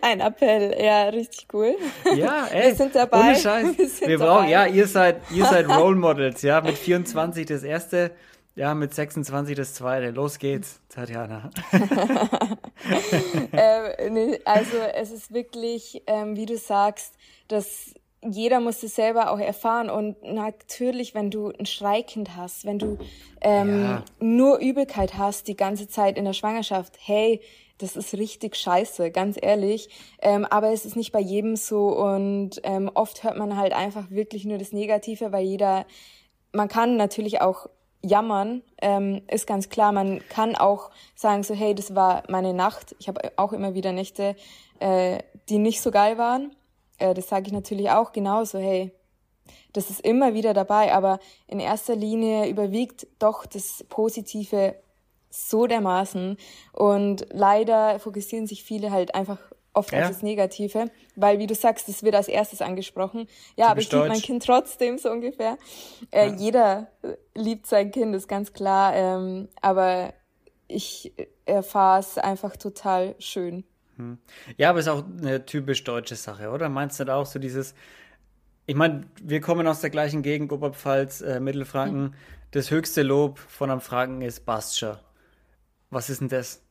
Ein Appell, ja, richtig cool. Ja, ey, wir sind dabei. Ohne Scheiß. Wir, sind wir brauchen, dabei. ja, ihr seid, ihr seid Role Models, ja, mit 24 das erste, ja, mit 26 das zweite. Los geht's, Tatjana. äh, nee, also es ist wirklich, ähm, wie du sagst, dass jeder muss es selber auch erfahren und natürlich, wenn du ein Schreikind hast, wenn du ähm, ja. nur Übelkeit hast die ganze Zeit in der Schwangerschaft, hey, das ist richtig scheiße, ganz ehrlich. Ähm, aber es ist nicht bei jedem so und ähm, oft hört man halt einfach wirklich nur das Negative, weil jeder, man kann natürlich auch jammern, ähm, ist ganz klar. Man kann auch sagen so, hey, das war meine Nacht. Ich habe auch immer wieder Nächte, äh, die nicht so geil waren. Äh, das sage ich natürlich auch genauso, hey, das ist immer wieder dabei, aber in erster Linie überwiegt doch das Positive so dermaßen. Und leider fokussieren sich viele halt einfach oft ja. auf das Negative, weil wie du sagst, das wird als erstes angesprochen. Ja, aber ich liebe mein Kind trotzdem so ungefähr. Äh, ja. Jeder liebt sein Kind, ist ganz klar. Ähm, aber ich erfahre es einfach total schön. Hm. Ja, aber es ist auch eine typisch deutsche Sache, oder? Meinst du da auch so dieses, ich meine, wir kommen aus der gleichen Gegend, Oberpfalz, äh, Mittelfranken. Mhm. Das höchste Lob von einem Franken ist Bastscher. Was ist denn das?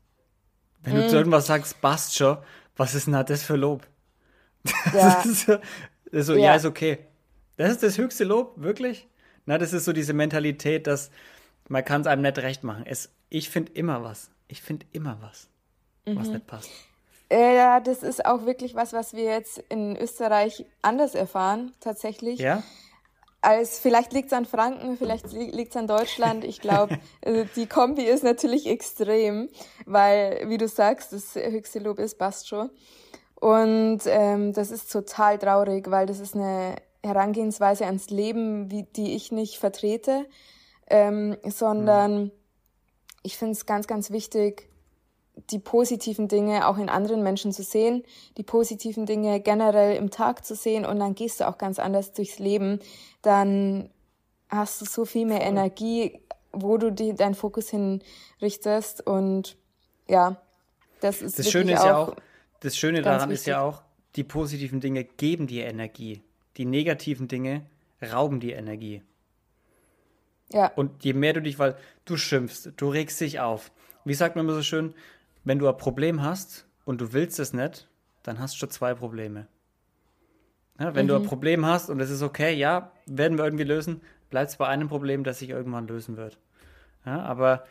Wenn mm. du zu irgendwas sagst, passt schon, was ist denn das für Lob? Ja. das ist so, ist so ja. ja, ist okay. Das ist das höchste Lob, wirklich? Na, das ist so diese Mentalität, dass man kann es einem nicht recht machen. Es, ich finde immer was. Ich finde immer was, mhm. was nicht passt. Äh, ja, das ist auch wirklich was, was wir jetzt in Österreich anders erfahren, tatsächlich. Ja. Als, vielleicht liegt es an Franken, vielleicht liegt es an Deutschland. Ich glaube, also die Kombi ist natürlich extrem, weil, wie du sagst, das höchste Lob ist Bastro. Und ähm, das ist total traurig, weil das ist eine Herangehensweise ans Leben, wie, die ich nicht vertrete, ähm, sondern mhm. ich finde es ganz, ganz wichtig, die positiven Dinge auch in anderen Menschen zu sehen, die positiven Dinge generell im Tag zu sehen und dann gehst du auch ganz anders durchs Leben. Dann hast du so viel mehr Energie, wo du die, deinen Fokus hinrichtest und ja, das ist das Schöne ist ja auch, das Schöne daran wichtig. ist ja auch, die positiven Dinge geben dir Energie. Die negativen Dinge rauben dir Energie. Ja. Und je mehr du dich, weil du schimpfst, du regst dich auf. Wie sagt man immer so schön, wenn du ein Problem hast und du willst es nicht, dann hast du schon zwei Probleme. Ja, wenn mhm. du ein mhm. Problem hast und es ist okay, ja, werden wir irgendwie lösen, bleibt es bei einem Problem, das sich irgendwann lösen wird. Ja, aber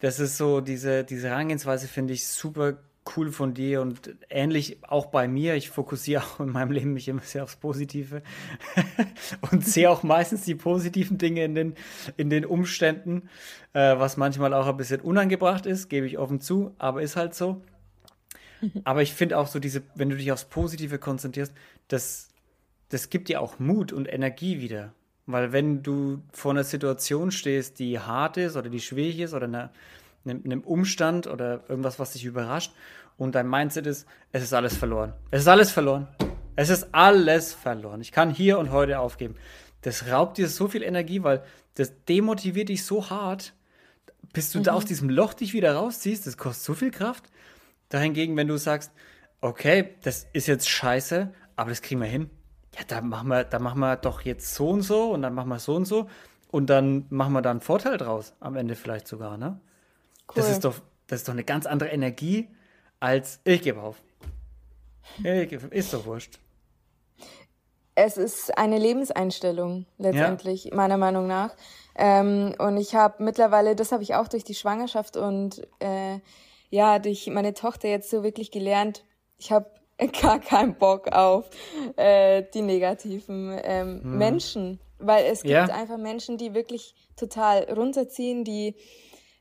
das ist so, diese, diese Herangehensweise finde ich super cool von dir und ähnlich auch bei mir. Ich fokussiere auch in meinem Leben mich immer sehr aufs Positive und sehe auch meistens die positiven Dinge in den, in den Umständen, äh, was manchmal auch ein bisschen unangebracht ist, gebe ich offen zu, aber ist halt so. Aber ich finde auch so diese, wenn du dich aufs Positive konzentrierst, das, das gibt dir auch Mut und Energie wieder. Weil wenn du vor einer Situation stehst, die hart ist oder die schwierig ist oder einer, einem Umstand oder irgendwas, was dich überrascht und dein Mindset ist, es ist alles verloren. Es ist alles verloren. Es ist alles verloren. Ich kann hier und heute aufgeben. Das raubt dir so viel Energie, weil das demotiviert dich so hart, bis du mhm. da aus diesem Loch dich wieder rausziehst. Das kostet so viel Kraft. Dahingegen, wenn du sagst, okay, das ist jetzt scheiße, aber das kriegen wir hin. Ja, da machen wir, da machen wir doch jetzt so und so und dann machen wir so und so und dann machen wir da einen Vorteil draus. Am Ende vielleicht sogar, ne? Cool. Das ist doch, das ist doch eine ganz andere Energie als ich gebe auf. Ich, ist doch wurscht. Es ist eine Lebenseinstellung letztendlich, ja. meiner Meinung nach. Ähm, und ich habe mittlerweile, das habe ich auch durch die Schwangerschaft und äh, ja, durch meine Tochter jetzt so wirklich gelernt. Ich habe gar keinen Bock auf äh, die negativen ähm, hm. Menschen, weil es gibt ja. einfach Menschen, die wirklich total runterziehen, die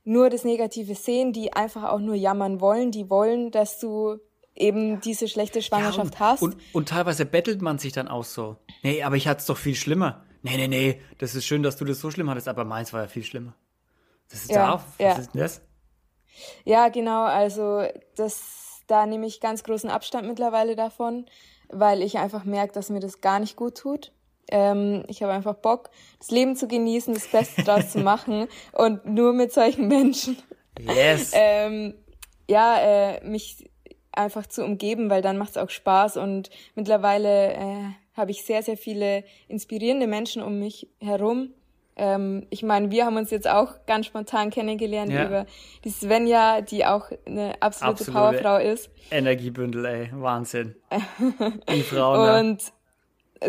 nur das Negative sehen, die einfach auch nur jammern wollen, die wollen, dass du eben diese schlechte Schwangerschaft ja, und, hast. Und, und teilweise bettelt man sich dann auch so. Nee, aber ich hatte es doch viel schlimmer. Nee, nee, nee, das ist schön, dass du das so schlimm hattest, aber meins war ja viel schlimmer. Das ist ja, da, was ja. ist denn das? Ja, genau, also das, da nehme ich ganz großen Abstand mittlerweile davon, weil ich einfach merke, dass mir das gar nicht gut tut. Ähm, ich habe einfach Bock, das Leben zu genießen, das Beste draus zu machen und nur mit solchen Menschen. Yes. ähm, ja, äh, mich einfach zu umgeben, weil dann macht es auch Spaß und mittlerweile äh, habe ich sehr, sehr viele inspirierende Menschen um mich herum. Ähm, ich meine, wir haben uns jetzt auch ganz spontan kennengelernt ja. über die Svenja, die auch eine absolute, absolute Powerfrau ist. Energiebündel, ey, Wahnsinn. die Frau. Ne? Und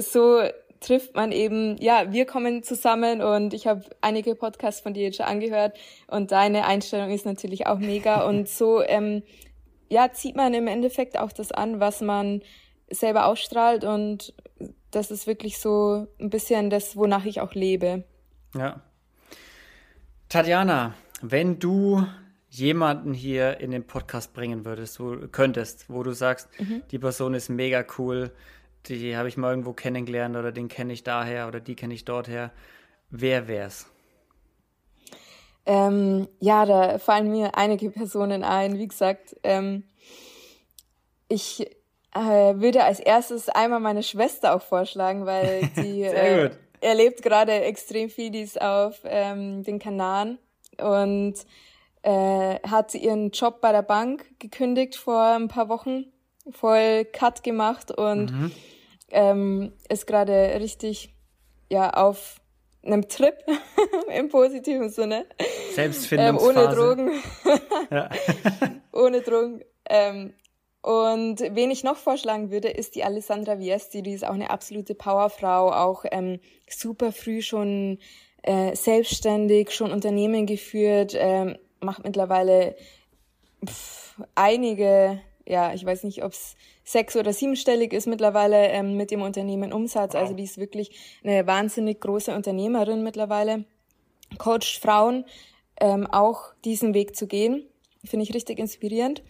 so trifft man eben, ja, wir kommen zusammen und ich habe einige Podcasts von dir jetzt schon angehört und deine Einstellung ist natürlich auch mega und so, ähm, ja, zieht man im Endeffekt auch das an, was man selber ausstrahlt und das ist wirklich so ein bisschen das, wonach ich auch lebe. Ja. Tatjana, wenn du jemanden hier in den Podcast bringen würdest, wo könntest, wo du sagst, mhm. die Person ist mega cool, die habe ich mal irgendwo kennengelernt oder den kenne ich daher oder die kenne ich dorther. Wer wär's? Ähm, ja, da fallen mir einige Personen ein. Wie gesagt, ähm, ich äh, würde als erstes einmal meine Schwester auch vorschlagen, weil die äh, erlebt gerade extrem viel, die ist auf ähm, den Kanaren und äh, hat ihren Job bei der Bank gekündigt vor ein paar Wochen, voll Cut gemacht und mhm ähm, ist gerade richtig ja auf einem Trip im positiven Sinne. Selbstfindungsphase. Ähm, ohne Drogen. ohne Drogen. Ähm, Und wen ich noch vorschlagen würde, ist die Alessandra Viesti. Die ist auch eine absolute Powerfrau, auch ähm, super früh schon äh, selbstständig, schon Unternehmen geführt, ähm, macht mittlerweile pff, einige, ja, ich weiß nicht, ob es sechs- oder siebenstellig ist mittlerweile ähm, mit dem Unternehmen Umsatz. Also die ist wirklich eine wahnsinnig große Unternehmerin mittlerweile. Coacht Frauen ähm, auch diesen Weg zu gehen. Finde ich richtig inspirierend.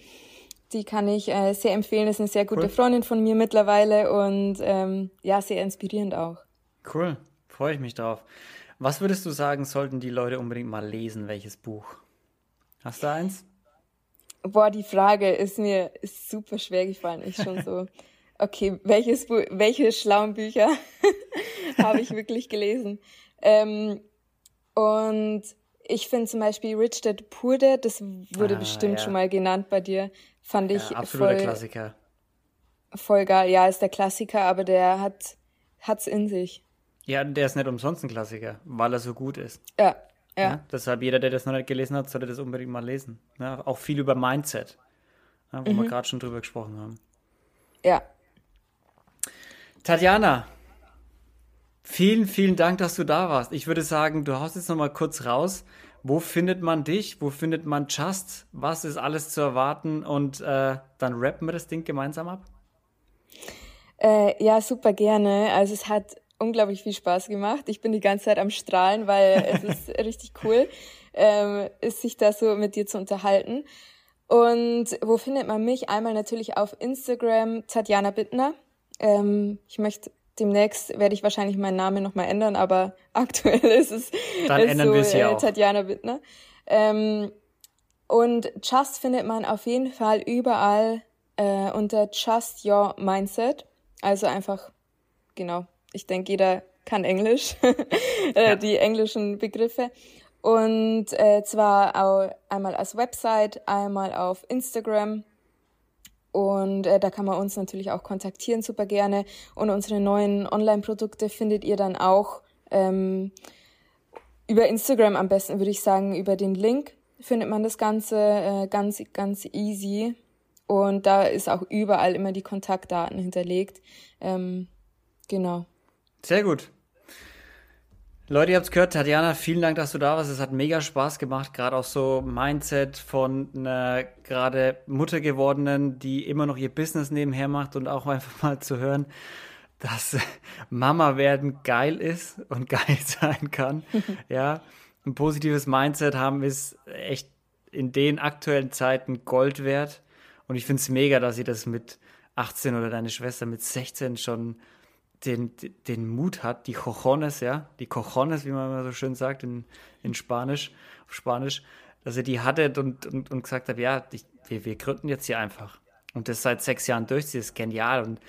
Die kann ich äh, sehr empfehlen. Ist eine sehr gute cool. Freundin von mir mittlerweile und ähm, ja, sehr inspirierend auch. Cool, freue ich mich drauf. Was würdest du sagen, sollten die Leute unbedingt mal lesen? Welches Buch? Hast du eins? Boah, die Frage ist mir ist super schwer gefallen. Ich schon so, okay, welches Buch, welche schlauen Bücher habe ich wirklich gelesen? Ähm, und ich finde zum Beispiel Rich Dad Poor Dad, das wurde ah, bestimmt ja. schon mal genannt bei dir, fand ich ja, absoluter voll, Klassiker. Voll geil. Ja, ist der Klassiker, aber der hat hat's in sich. Ja, der ist nicht umsonst ein Klassiker, weil er so gut ist. Ja, ja. ja deshalb jeder, der das noch nicht gelesen hat, sollte das unbedingt mal lesen. Ja, auch viel über Mindset, ja, wo mhm. wir gerade schon drüber gesprochen haben. Ja. Tatjana, vielen, vielen Dank, dass du da warst. Ich würde sagen, du haust jetzt noch mal kurz raus. Wo findet man dich? Wo findet man Just? Was ist alles zu erwarten? Und äh, dann rappen wir das Ding gemeinsam ab. Äh, ja, super gerne. Also es hat unglaublich viel Spaß gemacht. Ich bin die ganze Zeit am Strahlen, weil es ist richtig cool, ähm, ist sich da so mit dir zu unterhalten. Und wo findet man mich? Einmal natürlich auf Instagram, Tatjana Bittner. Ähm, ich möchte demnächst werde ich wahrscheinlich meinen Namen nochmal ändern, aber aktuell ist es Dann ist ändern so, wir ja äh, Tatjana Bittner. Ähm, und Just findet man auf jeden Fall überall äh, unter Just Your Mindset. Also einfach, genau, ich denke, jeder kann Englisch, äh, ja. die englischen Begriffe. Und äh, zwar auch einmal als Website, einmal auf Instagram. Und äh, da kann man uns natürlich auch kontaktieren, super gerne. Und unsere neuen Online-Produkte findet ihr dann auch ähm, über Instagram am besten, würde ich sagen, über den Link findet man das Ganze äh, ganz, ganz easy. Und da ist auch überall immer die Kontaktdaten hinterlegt. Ähm, genau. Sehr gut. Leute, ihr habt es gehört, Tatjana, vielen Dank, dass du da warst. Es hat mega Spaß gemacht, gerade auch so Mindset von einer gerade Mutter gewordenen, die immer noch ihr Business nebenher macht und auch einfach mal zu hören, dass Mama werden geil ist und geil sein kann. ja, ein positives Mindset haben ist echt in den aktuellen Zeiten Gold wert. Und ich finde es mega, dass sie das mit 18 oder deine Schwester mit 16 schon den, den Mut hat, die Cojones, ja, die Cojones, wie man immer so schön sagt in, in Spanisch, auf Spanisch, dass er die hatte und, und, und gesagt hat, ja, ich, wir, wir gründen jetzt hier einfach. Und das seit sechs Jahren durchzieht, ist genial. Und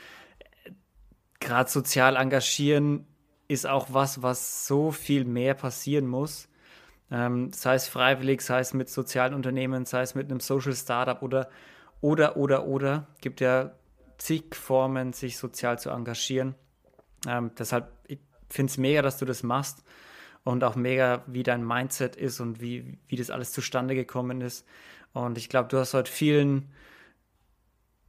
äh, gerade sozial engagieren ist auch was, was so viel mehr passieren muss. Ähm, sei es freiwillig, sei es mit sozialen Unternehmen, sei es mit einem Social Startup oder, oder, oder, oder. Gibt ja zig Formen, sich sozial zu engagieren. Ähm, deshalb, ich finde es mega, dass du das machst und auch mega, wie dein Mindset ist und wie, wie das alles zustande gekommen ist. Und ich glaube, du hast heute vielen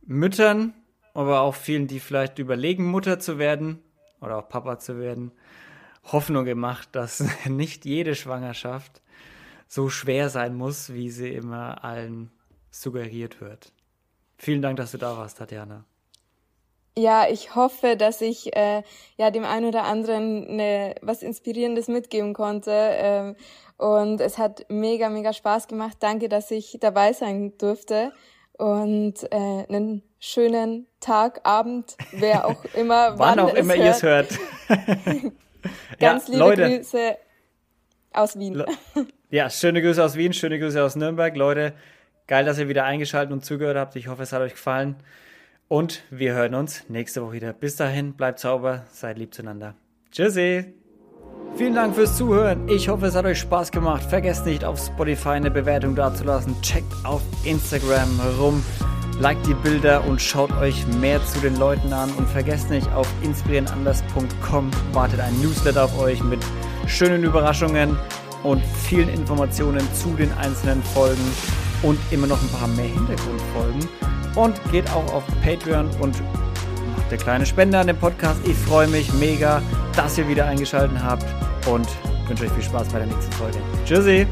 Müttern, aber auch vielen, die vielleicht überlegen, Mutter zu werden oder auch Papa zu werden, Hoffnung gemacht, dass nicht jede Schwangerschaft so schwer sein muss, wie sie immer allen suggeriert wird. Vielen Dank, dass du da warst, Tatjana ja, ich hoffe, dass ich äh, ja dem einen oder anderen ne, was Inspirierendes mitgeben konnte. Ähm, und es hat mega, mega Spaß gemacht. Danke, dass ich dabei sein durfte. Und äh, einen schönen Tag, Abend, wer auch immer, wann, wann auch immer ihr es hört. Ganz ja, liebe Leute. Grüße aus Wien. ja, schöne Grüße aus Wien, schöne Grüße aus Nürnberg. Leute, geil, dass ihr wieder eingeschaltet und zugehört habt. Ich hoffe, es hat euch gefallen. Und wir hören uns nächste Woche wieder. Bis dahin, bleibt sauber, seid lieb zueinander. Tschüssi! Vielen Dank fürs Zuhören. Ich hoffe, es hat euch Spaß gemacht. Vergesst nicht, auf Spotify eine Bewertung dazulassen. Checkt auf Instagram rum, liked die Bilder und schaut euch mehr zu den Leuten an. Und vergesst nicht, auf inspirierenanders.com wartet ein Newsletter auf euch mit schönen Überraschungen und vielen Informationen zu den einzelnen Folgen und immer noch ein paar mehr Hintergrundfolgen und geht auch auf Patreon und macht eine kleine Spende an dem Podcast. Ich freue mich mega, dass ihr wieder eingeschaltet habt und wünsche euch viel Spaß bei der nächsten Folge. Tschüssi!